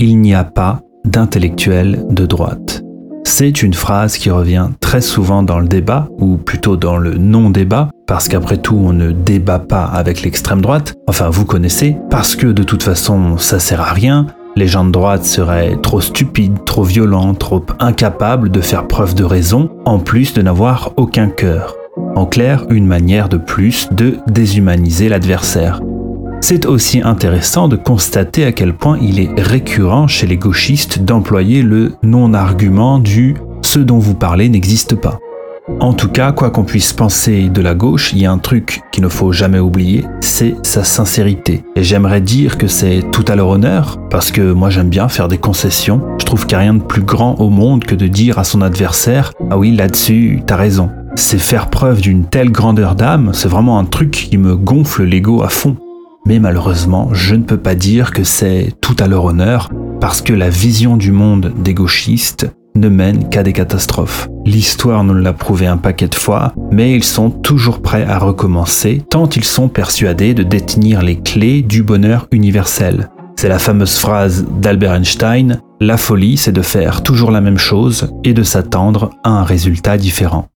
il n'y a pas d'intellectuel de droite. C'est une phrase qui revient très souvent dans le débat, ou plutôt dans le non-débat, parce qu'après tout on ne débat pas avec l'extrême droite, enfin vous connaissez, parce que de toute façon ça sert à rien, les gens de droite seraient trop stupides, trop violents, trop incapables de faire preuve de raison, en plus de n'avoir aucun cœur. En clair, une manière de plus de déshumaniser l'adversaire. C'est aussi intéressant de constater à quel point il est récurrent chez les gauchistes d'employer le non-argument du ce dont vous parlez n'existe pas. En tout cas, quoi qu'on puisse penser de la gauche, il y a un truc qu'il ne faut jamais oublier, c'est sa sincérité. Et j'aimerais dire que c'est tout à leur honneur, parce que moi j'aime bien faire des concessions. Je trouve qu'il n'y a rien de plus grand au monde que de dire à son adversaire Ah oui, là-dessus, t'as raison. C'est faire preuve d'une telle grandeur d'âme, c'est vraiment un truc qui me gonfle l'ego à fond. Mais malheureusement, je ne peux pas dire que c'est tout à leur honneur, parce que la vision du monde des gauchistes ne mène qu'à des catastrophes. L'histoire nous l'a prouvé un paquet de fois, mais ils sont toujours prêts à recommencer, tant ils sont persuadés de détenir les clés du bonheur universel. C'est la fameuse phrase d'Albert Einstein, La folie, c'est de faire toujours la même chose et de s'attendre à un résultat différent.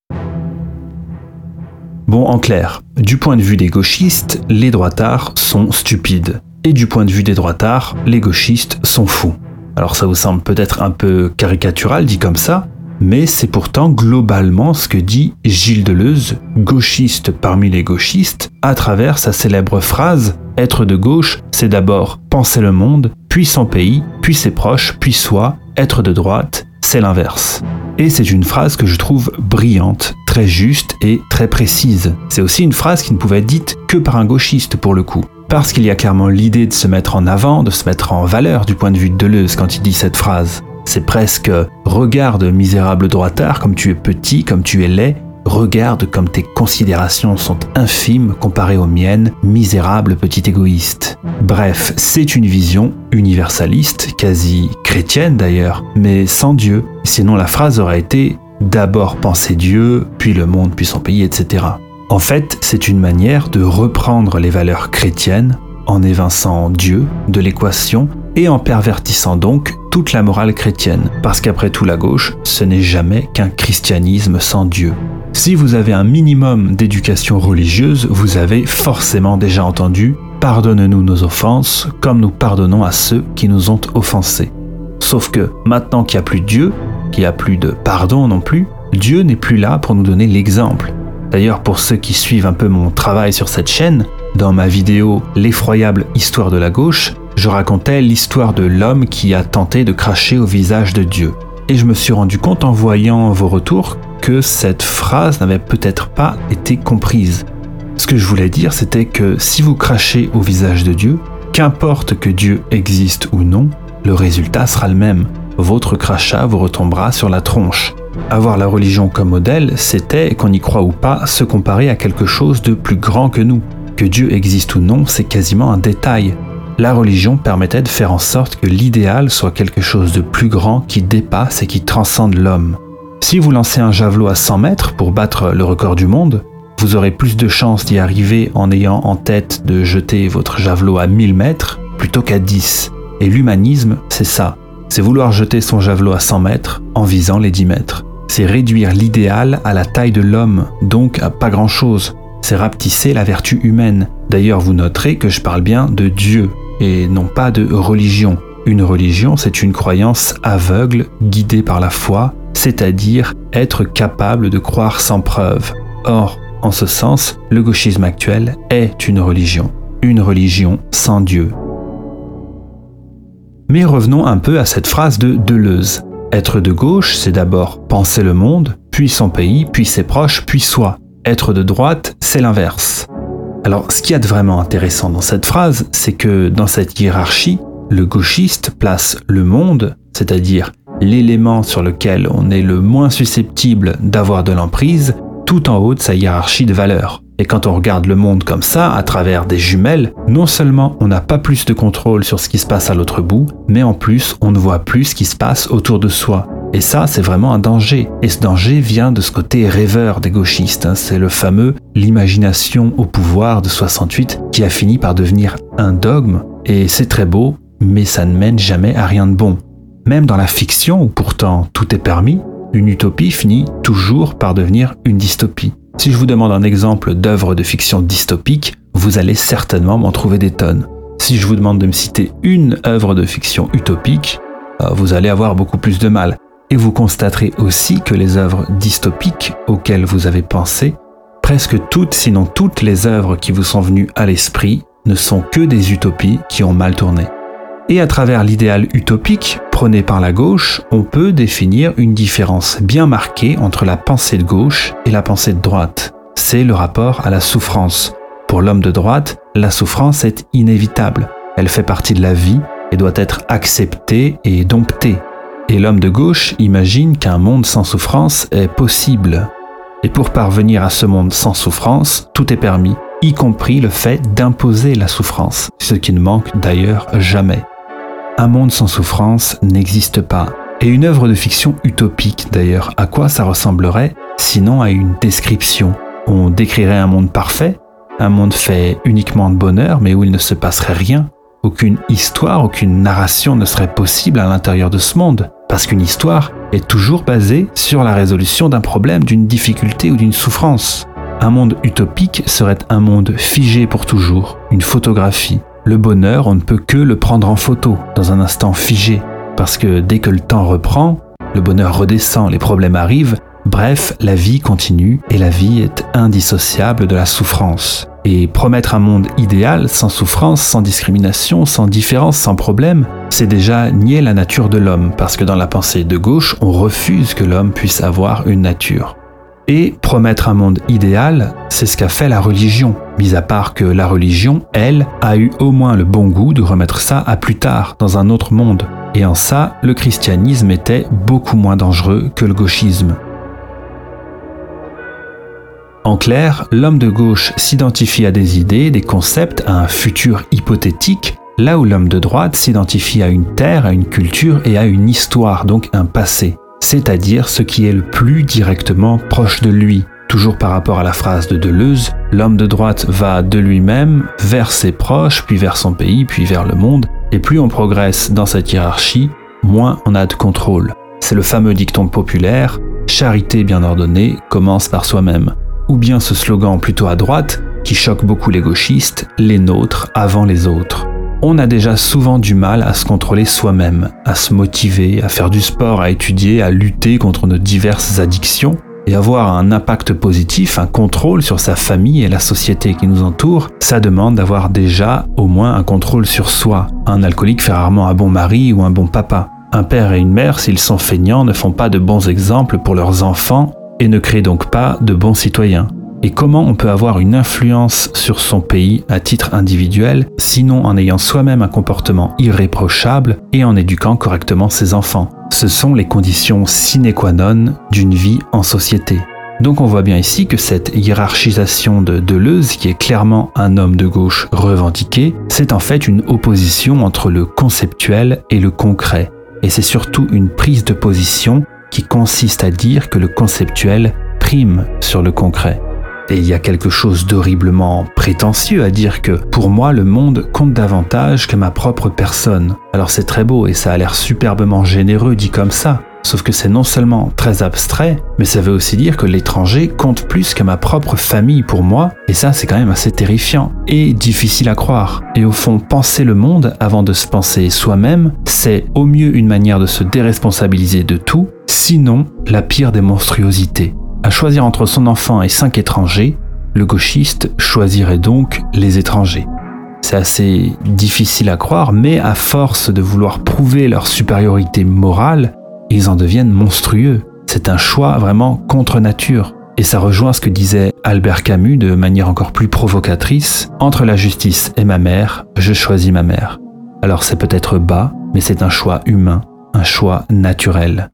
Bon, en clair, du point de vue des gauchistes, les droitards sont stupides. Et du point de vue des droitards, les gauchistes sont fous. Alors ça vous semble peut-être un peu caricatural dit comme ça, mais c'est pourtant globalement ce que dit Gilles Deleuze, gauchiste parmi les gauchistes, à travers sa célèbre phrase Être de gauche, c'est d'abord penser le monde, puis son pays, puis ses proches, puis soi, être de droite, c'est l'inverse. Et c'est une phrase que je trouve brillante, très juste et très précise. C'est aussi une phrase qui ne pouvait être dite que par un gauchiste pour le coup. Parce qu'il y a clairement l'idée de se mettre en avant, de se mettre en valeur du point de vue de Deleuze quand il dit cette phrase. C'est presque Regarde, misérable droitard, comme tu es petit, comme tu es laid, regarde comme tes considérations sont infimes comparées aux miennes, misérable petit égoïste. Bref, c'est une vision universaliste, quasi chrétienne d'ailleurs, mais sans Dieu. Sinon la phrase aurait été D'abord penser Dieu, puis le monde, puis son pays, etc. En fait, c'est une manière de reprendre les valeurs chrétiennes en évinçant Dieu de l'équation et en pervertissant donc toute la morale chrétienne, parce qu'après tout la gauche, ce n'est jamais qu'un christianisme sans Dieu. Si vous avez un minimum d'éducation religieuse, vous avez forcément déjà entendu Pardonne-nous nos offenses comme nous pardonnons à ceux qui nous ont offensés. Sauf que maintenant qu'il n'y a plus de Dieu, qu'il n'y a plus de pardon non plus, Dieu n'est plus là pour nous donner l'exemple. D'ailleurs, pour ceux qui suivent un peu mon travail sur cette chaîne, dans ma vidéo L'effroyable histoire de la gauche, je racontais l'histoire de l'homme qui a tenté de cracher au visage de Dieu. Et je me suis rendu compte en voyant vos retours que cette phrase n'avait peut-être pas été comprise. Ce que je voulais dire, c'était que si vous crachez au visage de Dieu, qu'importe que Dieu existe ou non, le résultat sera le même. Votre crachat vous retombera sur la tronche. Avoir la religion comme modèle, c'était, qu'on y croit ou pas, se comparer à quelque chose de plus grand que nous. Que Dieu existe ou non, c'est quasiment un détail. La religion permettait de faire en sorte que l'idéal soit quelque chose de plus grand qui dépasse et qui transcende l'homme. Si vous lancez un javelot à 100 mètres pour battre le record du monde, vous aurez plus de chances d'y arriver en ayant en tête de jeter votre javelot à 1000 mètres plutôt qu'à 10. Et l'humanisme, c'est ça. C'est vouloir jeter son javelot à 100 mètres en visant les 10 mètres. C'est réduire l'idéal à la taille de l'homme, donc à pas grand-chose. C'est rapetisser la vertu humaine. D'ailleurs, vous noterez que je parle bien de Dieu et non pas de religion. Une religion, c'est une croyance aveugle, guidée par la foi, c'est-à-dire être capable de croire sans preuve. Or, en ce sens, le gauchisme actuel est une religion, une religion sans Dieu. Mais revenons un peu à cette phrase de Deleuze. Être de gauche, c'est d'abord penser le monde, puis son pays, puis ses proches, puis soi. Être de droite, c'est l'inverse. Alors, ce qu'il y a de vraiment intéressant dans cette phrase, c'est que dans cette hiérarchie, le gauchiste place le monde, c'est-à-dire l'élément sur lequel on est le moins susceptible d'avoir de l'emprise, tout en haut de sa hiérarchie de valeurs. Et quand on regarde le monde comme ça, à travers des jumelles, non seulement on n'a pas plus de contrôle sur ce qui se passe à l'autre bout, mais en plus on ne voit plus ce qui se passe autour de soi. Et ça, c'est vraiment un danger. Et ce danger vient de ce côté rêveur des gauchistes. Hein. C'est le fameux l'imagination au pouvoir de 68 qui a fini par devenir un dogme. Et c'est très beau, mais ça ne mène jamais à rien de bon. Même dans la fiction, où pourtant tout est permis, une utopie finit toujours par devenir une dystopie. Si je vous demande un exemple d'œuvre de fiction dystopique, vous allez certainement m'en trouver des tonnes. Si je vous demande de me citer une œuvre de fiction utopique, euh, vous allez avoir beaucoup plus de mal. Et vous constaterez aussi que les œuvres dystopiques auxquelles vous avez pensé, presque toutes, sinon toutes les œuvres qui vous sont venues à l'esprit, ne sont que des utopies qui ont mal tourné. Et à travers l'idéal utopique prôné par la gauche, on peut définir une différence bien marquée entre la pensée de gauche et la pensée de droite. C'est le rapport à la souffrance. Pour l'homme de droite, la souffrance est inévitable. Elle fait partie de la vie et doit être acceptée et domptée. Et l'homme de gauche imagine qu'un monde sans souffrance est possible. Et pour parvenir à ce monde sans souffrance, tout est permis, y compris le fait d'imposer la souffrance, ce qui ne manque d'ailleurs jamais. Un monde sans souffrance n'existe pas. Et une œuvre de fiction utopique, d'ailleurs, à quoi ça ressemblerait sinon à une description? On décrirait un monde parfait, un monde fait uniquement de bonheur, mais où il ne se passerait rien. Aucune histoire, aucune narration ne serait possible à l'intérieur de ce monde, parce qu'une histoire est toujours basée sur la résolution d'un problème, d'une difficulté ou d'une souffrance. Un monde utopique serait un monde figé pour toujours, une photographie, le bonheur, on ne peut que le prendre en photo, dans un instant figé, parce que dès que le temps reprend, le bonheur redescend, les problèmes arrivent, bref, la vie continue et la vie est indissociable de la souffrance. Et promettre un monde idéal, sans souffrance, sans discrimination, sans différence, sans problème, c'est déjà nier la nature de l'homme, parce que dans la pensée de gauche, on refuse que l'homme puisse avoir une nature. Et promettre un monde idéal, c'est ce qu'a fait la religion, mis à part que la religion, elle, a eu au moins le bon goût de remettre ça à plus tard, dans un autre monde. Et en ça, le christianisme était beaucoup moins dangereux que le gauchisme. En clair, l'homme de gauche s'identifie à des idées, des concepts, à un futur hypothétique, là où l'homme de droite s'identifie à une terre, à une culture et à une histoire, donc un passé c'est-à-dire ce qui est le plus directement proche de lui. Toujours par rapport à la phrase de Deleuze, l'homme de droite va de lui-même vers ses proches, puis vers son pays, puis vers le monde, et plus on progresse dans cette hiérarchie, moins on a de contrôle. C'est le fameux dicton populaire Charité bien ordonnée commence par soi-même. Ou bien ce slogan plutôt à droite, qui choque beaucoup les gauchistes, les nôtres avant les autres on a déjà souvent du mal à se contrôler soi-même, à se motiver, à faire du sport, à étudier, à lutter contre nos diverses addictions, et avoir un impact positif, un contrôle sur sa famille et la société qui nous entoure, ça demande d'avoir déjà au moins un contrôle sur soi. Un alcoolique fait rarement un bon mari ou un bon papa. Un père et une mère, s'ils sont feignants, ne font pas de bons exemples pour leurs enfants et ne créent donc pas de bons citoyens et comment on peut avoir une influence sur son pays à titre individuel, sinon en ayant soi-même un comportement irréprochable et en éduquant correctement ses enfants. Ce sont les conditions sine qua non d'une vie en société. Donc on voit bien ici que cette hiérarchisation de Deleuze, qui est clairement un homme de gauche revendiqué, c'est en fait une opposition entre le conceptuel et le concret. Et c'est surtout une prise de position qui consiste à dire que le conceptuel prime sur le concret. Et il y a quelque chose d'horriblement prétentieux à dire que pour moi le monde compte davantage que ma propre personne. Alors c'est très beau et ça a l'air superbement généreux dit comme ça. Sauf que c'est non seulement très abstrait, mais ça veut aussi dire que l'étranger compte plus que ma propre famille pour moi, et ça c'est quand même assez terrifiant et difficile à croire. Et au fond, penser le monde avant de se penser soi-même, c'est au mieux une manière de se déresponsabiliser de tout, sinon la pire des monstruosités. À choisir entre son enfant et cinq étrangers, le gauchiste choisirait donc les étrangers. C'est assez difficile à croire, mais à force de vouloir prouver leur supériorité morale, ils en deviennent monstrueux. C'est un choix vraiment contre nature. Et ça rejoint ce que disait Albert Camus de manière encore plus provocatrice. Entre la justice et ma mère, je choisis ma mère. Alors c'est peut-être bas, mais c'est un choix humain, un choix naturel.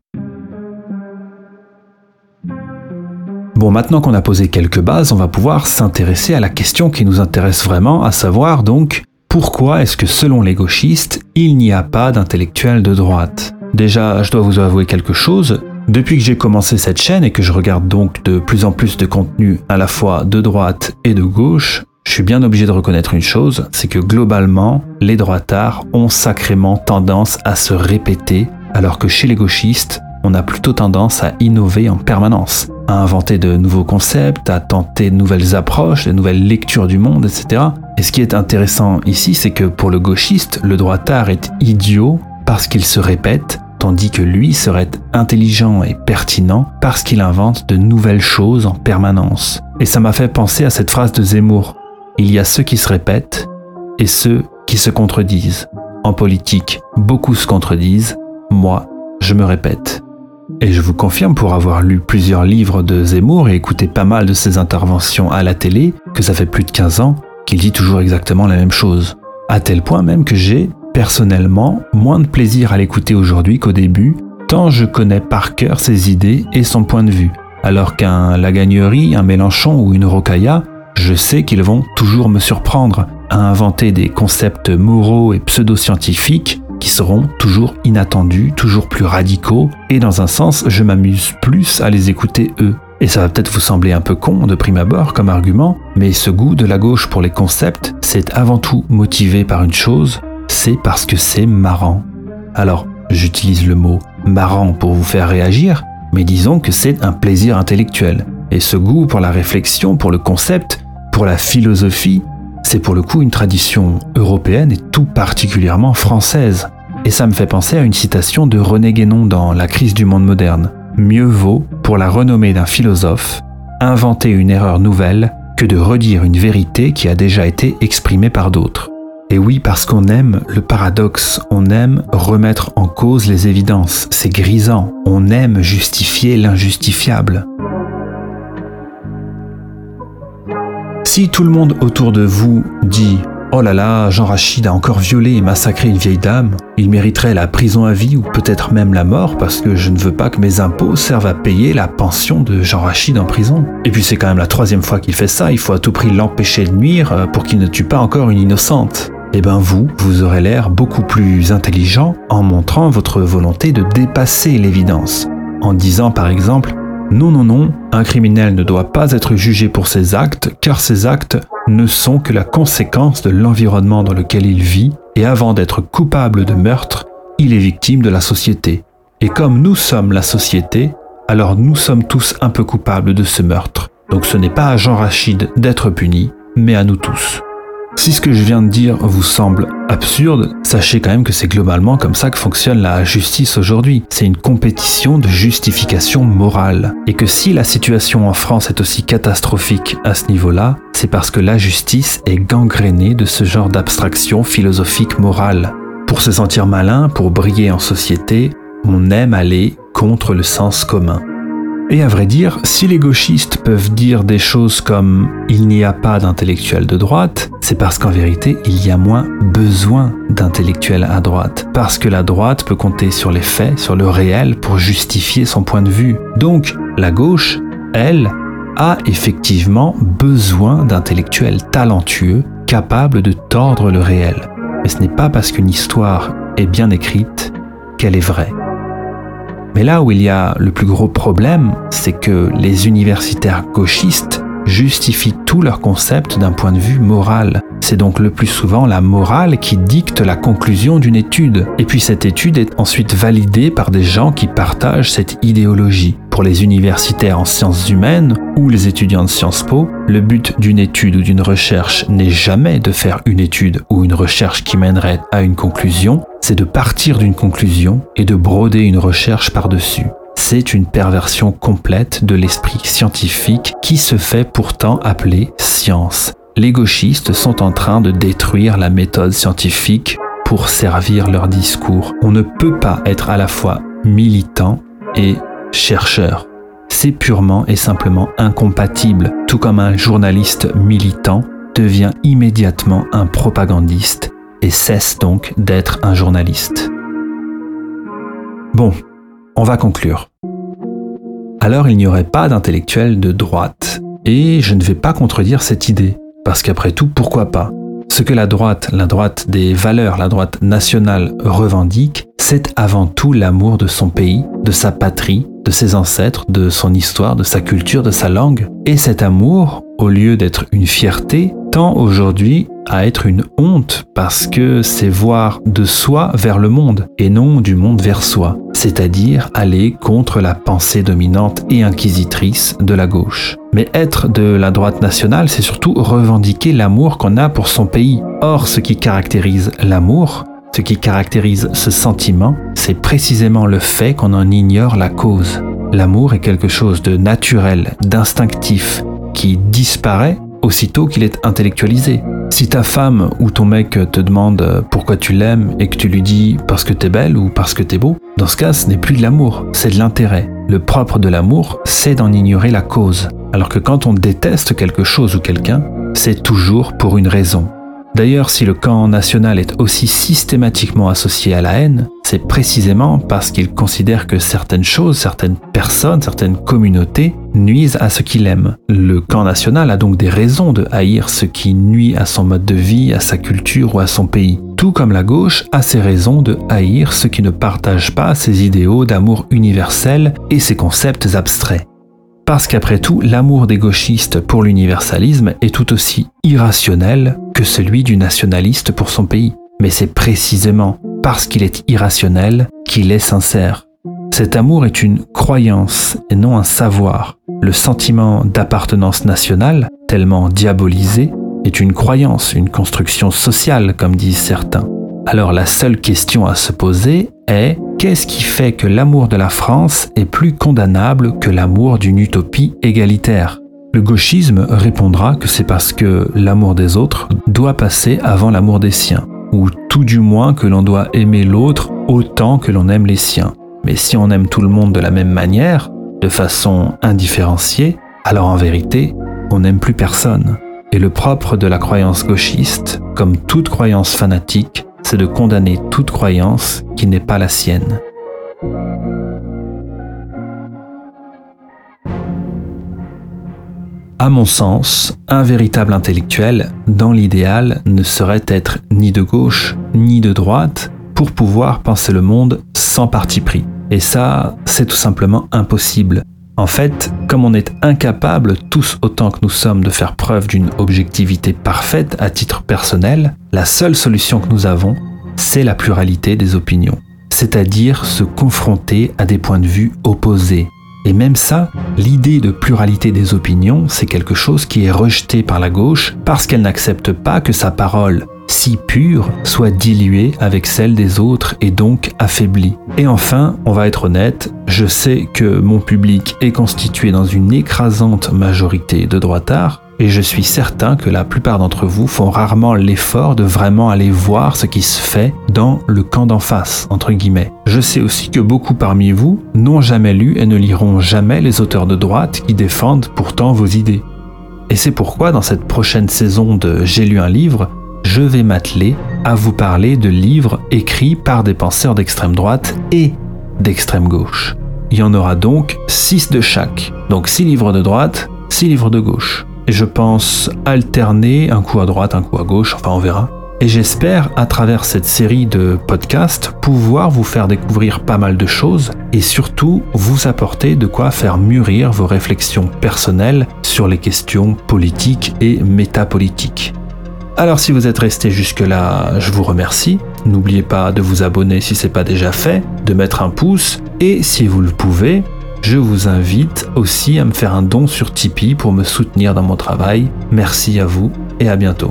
Bon, maintenant qu'on a posé quelques bases, on va pouvoir s'intéresser à la question qui nous intéresse vraiment, à savoir donc pourquoi est-ce que selon les gauchistes, il n'y a pas d'intellectuels de droite? Déjà, je dois vous avouer quelque chose, depuis que j'ai commencé cette chaîne et que je regarde donc de plus en plus de contenu à la fois de droite et de gauche, je suis bien obligé de reconnaître une chose, c'est que globalement, les droitards ont sacrément tendance à se répéter, alors que chez les gauchistes, on a plutôt tendance à innover en permanence, à inventer de nouveaux concepts, à tenter de nouvelles approches, de nouvelles lectures du monde, etc. Et ce qui est intéressant ici, c'est que pour le gauchiste, le droitard est idiot parce qu'il se répète, tandis que lui serait intelligent et pertinent parce qu'il invente de nouvelles choses en permanence. Et ça m'a fait penser à cette phrase de Zemmour. Il y a ceux qui se répètent et ceux qui se contredisent. En politique, beaucoup se contredisent, moi, je me répète. Et je vous confirme, pour avoir lu plusieurs livres de Zemmour et écouté pas mal de ses interventions à la télé, que ça fait plus de 15 ans qu'il dit toujours exactement la même chose. À tel point même que j'ai, personnellement, moins de plaisir à l'écouter aujourd'hui qu'au début, tant je connais par cœur ses idées et son point de vue. Alors qu'un Lagagnerie, un Mélenchon ou une Rocailla, je sais qu'ils vont toujours me surprendre à inventer des concepts moraux et pseudo-scientifiques qui seront toujours inattendus, toujours plus radicaux, et dans un sens, je m'amuse plus à les écouter eux. Et ça va peut-être vous sembler un peu con de prime abord comme argument, mais ce goût de la gauche pour les concepts, c'est avant tout motivé par une chose, c'est parce que c'est marrant. Alors, j'utilise le mot marrant pour vous faire réagir, mais disons que c'est un plaisir intellectuel. Et ce goût pour la réflexion, pour le concept, pour la philosophie, c'est pour le coup une tradition européenne et tout particulièrement française. Et ça me fait penser à une citation de René Guénon dans La crise du monde moderne. Mieux vaut, pour la renommée d'un philosophe, inventer une erreur nouvelle que de redire une vérité qui a déjà été exprimée par d'autres. Et oui, parce qu'on aime le paradoxe, on aime remettre en cause les évidences, c'est grisant, on aime justifier l'injustifiable. Si tout le monde autour de vous dit Oh là là, Jean Rachid a encore violé et massacré une vieille dame, il mériterait la prison à vie ou peut-être même la mort parce que je ne veux pas que mes impôts servent à payer la pension de Jean Rachid en prison. Et puis c'est quand même la troisième fois qu'il fait ça, il faut à tout prix l'empêcher de nuire euh, pour qu'il ne tue pas encore une innocente. Eh ben vous, vous aurez l'air beaucoup plus intelligent en montrant votre volonté de dépasser l'évidence. En disant par exemple non, non, non, un criminel ne doit pas être jugé pour ses actes, car ses actes ne sont que la conséquence de l'environnement dans lequel il vit, et avant d'être coupable de meurtre, il est victime de la société. Et comme nous sommes la société, alors nous sommes tous un peu coupables de ce meurtre. Donc ce n'est pas à Jean Rachid d'être puni, mais à nous tous. Si ce que je viens de dire vous semble absurde, sachez quand même que c'est globalement comme ça que fonctionne la justice aujourd'hui. C'est une compétition de justification morale. Et que si la situation en France est aussi catastrophique à ce niveau-là, c'est parce que la justice est gangrénée de ce genre d'abstraction philosophique morale. Pour se sentir malin, pour briller en société, on aime aller contre le sens commun. Et à vrai dire, si les gauchistes peuvent dire des choses comme il n'y a pas d'intellectuels de droite, c'est parce qu'en vérité, il y a moins besoin d'intellectuels à droite. Parce que la droite peut compter sur les faits, sur le réel pour justifier son point de vue. Donc, la gauche, elle, a effectivement besoin d'intellectuels talentueux, capables de tordre le réel. Mais ce n'est pas parce qu'une histoire est bien écrite qu'elle est vraie. Mais là où il y a le plus gros problème, c'est que les universitaires gauchistes justifient tous leurs concepts d'un point de vue moral. C'est donc le plus souvent la morale qui dicte la conclusion d'une étude. Et puis cette étude est ensuite validée par des gens qui partagent cette idéologie. Pour les universitaires en sciences humaines ou les étudiants de Sciences Po, le but d'une étude ou d'une recherche n'est jamais de faire une étude ou une recherche qui mènerait à une conclusion, c'est de partir d'une conclusion et de broder une recherche par-dessus c'est une perversion complète de l'esprit scientifique qui se fait pourtant appeler science. Les gauchistes sont en train de détruire la méthode scientifique pour servir leur discours. On ne peut pas être à la fois militant et chercheur. C'est purement et simplement incompatible, tout comme un journaliste militant devient immédiatement un propagandiste et cesse donc d'être un journaliste. Bon, on va conclure. Alors il n'y aurait pas d'intellectuel de droite, et je ne vais pas contredire cette idée, parce qu'après tout, pourquoi pas? Ce que la droite, la droite des valeurs, la droite nationale revendique, c'est avant tout l'amour de son pays, de sa patrie, de ses ancêtres, de son histoire, de sa culture, de sa langue. Et cet amour, au lieu d'être une fierté, tend aujourd'hui à être une honte parce que c'est voir de soi vers le monde et non du monde vers soi, c'est-à-dire aller contre la pensée dominante et inquisitrice de la gauche. Mais être de la droite nationale, c'est surtout revendiquer l'amour qu'on a pour son pays. Or, ce qui caractérise l'amour, ce qui caractérise ce sentiment, c'est précisément le fait qu'on en ignore la cause. L'amour est quelque chose de naturel, d'instinctif, qui disparaît aussitôt qu'il est intellectualisé. Si ta femme ou ton mec te demande pourquoi tu l'aimes et que tu lui dis parce que t'es belle ou parce que t'es beau, dans ce cas, ce n'est plus de l'amour, c'est de l'intérêt. Le propre de l'amour, c'est d'en ignorer la cause. Alors que quand on déteste quelque chose ou quelqu'un, c'est toujours pour une raison. D'ailleurs, si le camp national est aussi systématiquement associé à la haine, c'est précisément parce qu'il considère que certaines choses, certaines personnes, certaines communautés nuisent à ce qu'il aime. Le camp national a donc des raisons de haïr ce qui nuit à son mode de vie, à sa culture ou à son pays. Tout comme la gauche a ses raisons de haïr ceux qui ne partagent pas ses idéaux d'amour universel et ses concepts abstraits. Parce qu'après tout, l'amour des gauchistes pour l'universalisme est tout aussi irrationnel que celui du nationaliste pour son pays. Mais c'est précisément parce qu'il est irrationnel qu'il est sincère. Cet amour est une croyance et non un savoir. Le sentiment d'appartenance nationale, tellement diabolisé, est une croyance, une construction sociale, comme disent certains. Alors la seule question à se poser est qu'est-ce qui fait que l'amour de la France est plus condamnable que l'amour d'une utopie égalitaire? Le gauchisme répondra que c'est parce que l'amour des autres doit passer avant l'amour des siens, ou tout du moins que l'on doit aimer l'autre autant que l'on aime les siens. Mais si on aime tout le monde de la même manière, de façon indifférenciée, alors en vérité, on n'aime plus personne. Et le propre de la croyance gauchiste, comme toute croyance fanatique, c'est de condamner toute croyance qui n'est pas la sienne. À mon sens, un véritable intellectuel, dans l'idéal, ne saurait être ni de gauche ni de droite pour pouvoir penser le monde sans parti pris. Et ça, c'est tout simplement impossible. En fait, comme on est incapable, tous autant que nous sommes, de faire preuve d'une objectivité parfaite à titre personnel, la seule solution que nous avons, c'est la pluralité des opinions, c'est-à-dire se confronter à des points de vue opposés. Et même ça, l'idée de pluralité des opinions, c'est quelque chose qui est rejeté par la gauche parce qu'elle n'accepte pas que sa parole, si pure, soit diluée avec celle des autres et donc affaiblie. Et enfin, on va être honnête, je sais que mon public est constitué dans une écrasante majorité de droitards, et je suis certain que la plupart d'entre vous font rarement l'effort de vraiment aller voir ce qui se fait dans le camp d'en face, entre guillemets. Je sais aussi que beaucoup parmi vous n'ont jamais lu et ne liront jamais les auteurs de droite qui défendent pourtant vos idées. Et c'est pourquoi dans cette prochaine saison de J'ai lu un livre, je vais m'atteler à vous parler de livres écrits par des penseurs d'extrême droite et d'extrême gauche. Il y en aura donc 6 de chaque. Donc 6 livres de droite, 6 livres de gauche. Et je pense alterner un coup à droite, un coup à gauche, enfin on verra. Et j'espère, à travers cette série de podcasts, pouvoir vous faire découvrir pas mal de choses et surtout vous apporter de quoi faire mûrir vos réflexions personnelles sur les questions politiques et métapolitiques. Alors si vous êtes resté jusque-là, je vous remercie. N'oubliez pas de vous abonner si ce n'est pas déjà fait, de mettre un pouce et si vous le pouvez, je vous invite aussi à me faire un don sur Tipeee pour me soutenir dans mon travail. Merci à vous et à bientôt.